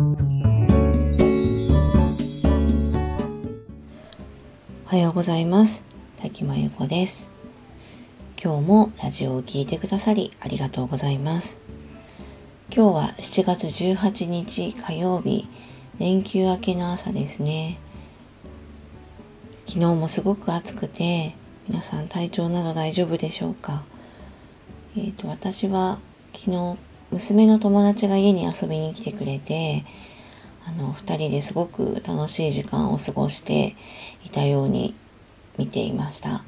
おはようございます。滝真由子です。今日もラジオを聴いてくださりありがとうございます。今日は7月18日火曜日連休明けの朝ですね。昨日もすごく暑くて皆さん体調など大丈夫でしょうか？えっ、ー、と私は昨日娘の友達が家に遊びに来てくれてあの2人ですごく楽しい時間を過ごしていたように見ていました。あ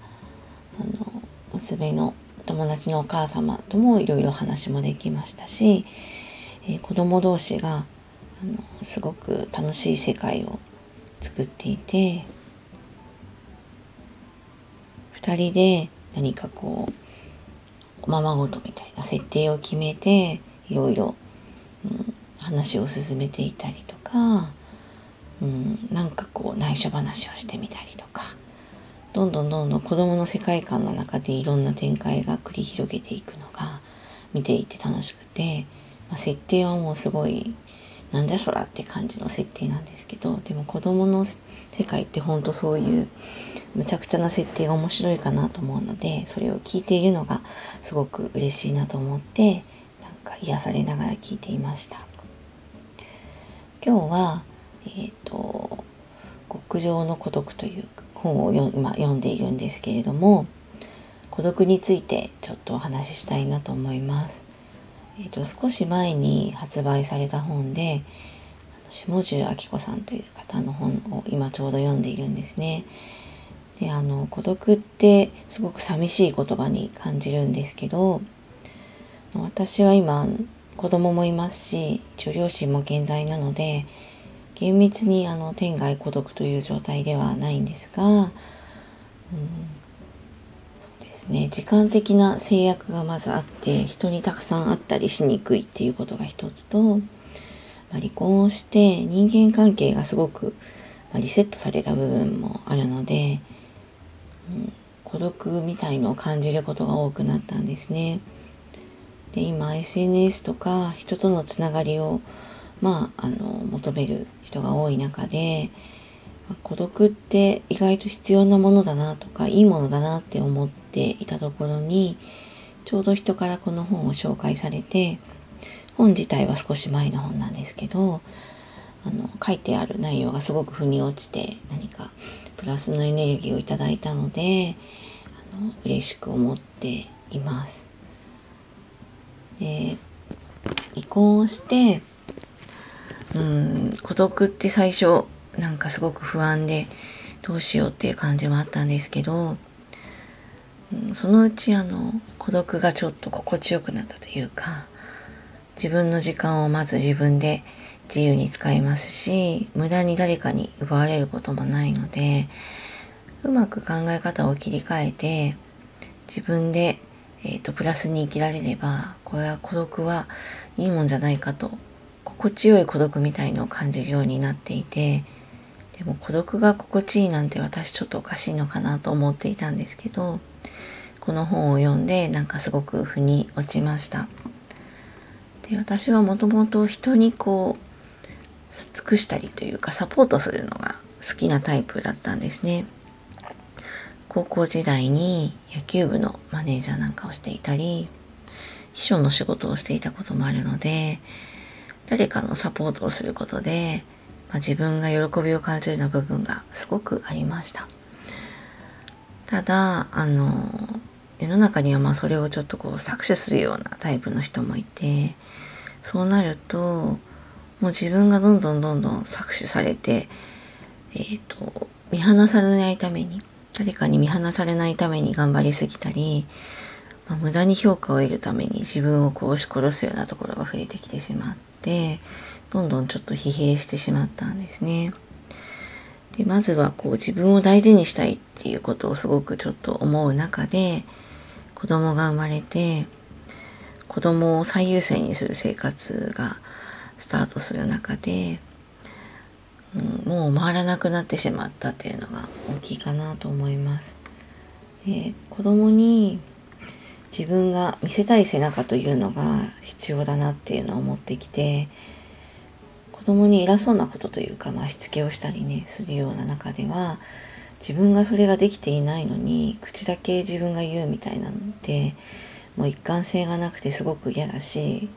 の娘の友達のお母様ともいろいろ話もできましたし、えー、子供同士があのすごく楽しい世界を作っていて2人で何かこうおままごとみたいな設定を決めていろいろ、うん、話を進めていたりとか、うん、なんかこう内緒話をしてみたりとかどんどんどんどん子供の世界観の中でいろんな展開が繰り広げていくのが見ていて楽しくて、まあ、設定はもうすごいなんだそらって感じの設定なんですけどでも子供の世界ってほんとそういうむちゃくちゃな設定が面白いかなと思うのでそれを聞いているのがすごく嬉しいなと思って癒されながら聞いていました今日はえっ、ー、と極上の孤独という本を今読んでいるんですけれども孤独についてちょっとお話ししたいなと思います。えっ、ー、と少し前に発売された本で下重明子さんという方の本を今ちょうど読んでいるんですね。であの孤独ってすごく寂しい言葉に感じるんですけど私は今子供もいますし一応両親も健在なので厳密にあの天涯孤独という状態ではないんですが、うん、そうですね時間的な制約がまずあって人にたくさん会ったりしにくいっていうことが一つと、まあ、離婚をして人間関係がすごく、まあ、リセットされた部分もあるので、うん、孤独みたいのを感じることが多くなったんですね。で今 SNS とか人とのつながりをまあ、あの、求める人が多い中で、孤独って意外と必要なものだなとか、いいものだなって思っていたところに、ちょうど人からこの本を紹介されて、本自体は少し前の本なんですけど、あの、書いてある内容がすごく腑に落ちて、何かプラスのエネルギーをいただいたので、あの、嬉しく思っています。で、離婚をして、うん、孤独って最初、なんかすごく不安で、どうしようっていう感じもあったんですけど、うん、そのうちあの、孤独がちょっと心地よくなったというか、自分の時間をまず自分で自由に使いますし、無駄に誰かに奪われることもないので、うまく考え方を切り替えて、自分で、えっ、ー、と、プラスに生きられれば、これは孤独はいいもんじゃないかと。心地よい孤独みたいのを感じるようになっていてでも孤独が心地いいなんて私ちょっとおかしいのかなと思っていたんですけどこの本を読んでなんかすごく腑に落ちました。で私はもともと人にこう尽くしたりというかサポートするのが好きなタイプだったんですね。高校時代に野球部のマネージャーなんかをしていたり秘書の仕事をしていたこともあるので誰かのサポートをすることで、まあ、自分が喜びを感じるような部分がすごくありました。ただ、あの、世の中にはまあそれをちょっとこう搾取するようなタイプの人もいて、そうなると、もう自分がどんどんどんどん搾取されて、えっ、ー、と、見放されないために、誰かに見放されないために頑張りすぎたり、まあ、無駄に評価を得るために自分をこう押し殺すようなところが増えてきてしまって、どんどんちょっと疲弊してしまったんですね。で、まずはこう自分を大事にしたいっていうことをすごくちょっと思う中で、子供が生まれて、子供を最優先にする生活がスタートする中で、うん、もう回らなくなってしまったっていうのが大きいかなと思います。で、子供に自分が見せたい背中というのが必要だなっていうのを思ってきて子供に偉そうなことというか、まあ、しつけをしたりねするような中では自分がそれができていないのに口だけ自分が言うみたいなのってもう一貫性がなくてすごく嫌だし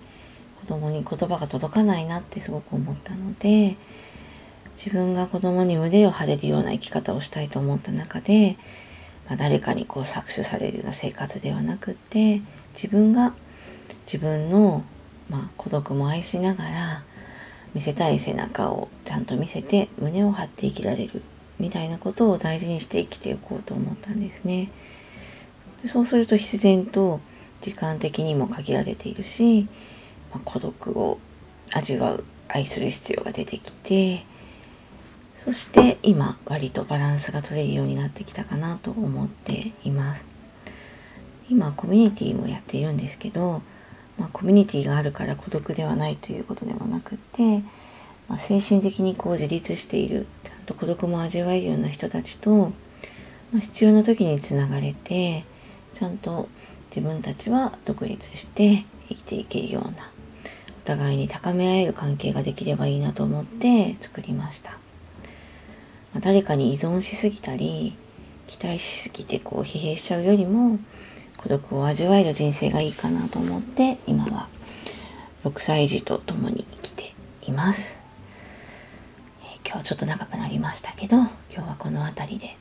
子供に言葉が届かないなってすごく思ったので自分が子供に胸を張れるような生き方をしたいと思った中で、まあ、誰かにこう搾取されるような生活ではなくって自分が自分の、まあ、孤独も愛しながら見せたい背中をちゃんと見せて胸を張って生きられるみたいなことを大事にして生きていこうと思ったんですね。そうすると必然と時間的にも限られているし、まあ、孤独を味わう愛する必要が出てきてそして今割とバランスが取れるようになってきたかなと思っています。今コミュニティもやっているんですけど、まあ、コミュニティがあるから孤独ではないということでもなくて、まあ、精神的にこう自立しているちゃんと孤独も味わえるような人たちと、まあ、必要な時につながれてちゃんと自分たちは独立して生きていけるようなお互いに高め合える関係ができればいいなと思って作りました、ま、誰かに依存しすぎたり期待しすぎてこう疲弊しちゃうよりも孤独を味わえる人生がいいかなと思って今は6歳児と共に生きています、えー、今日ちょっと長くなりましたけど今日はこの辺りで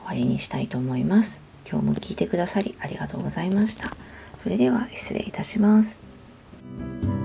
終わりにしたいと思います今日も聞いてくださりありがとうございました。それでは失礼いたします。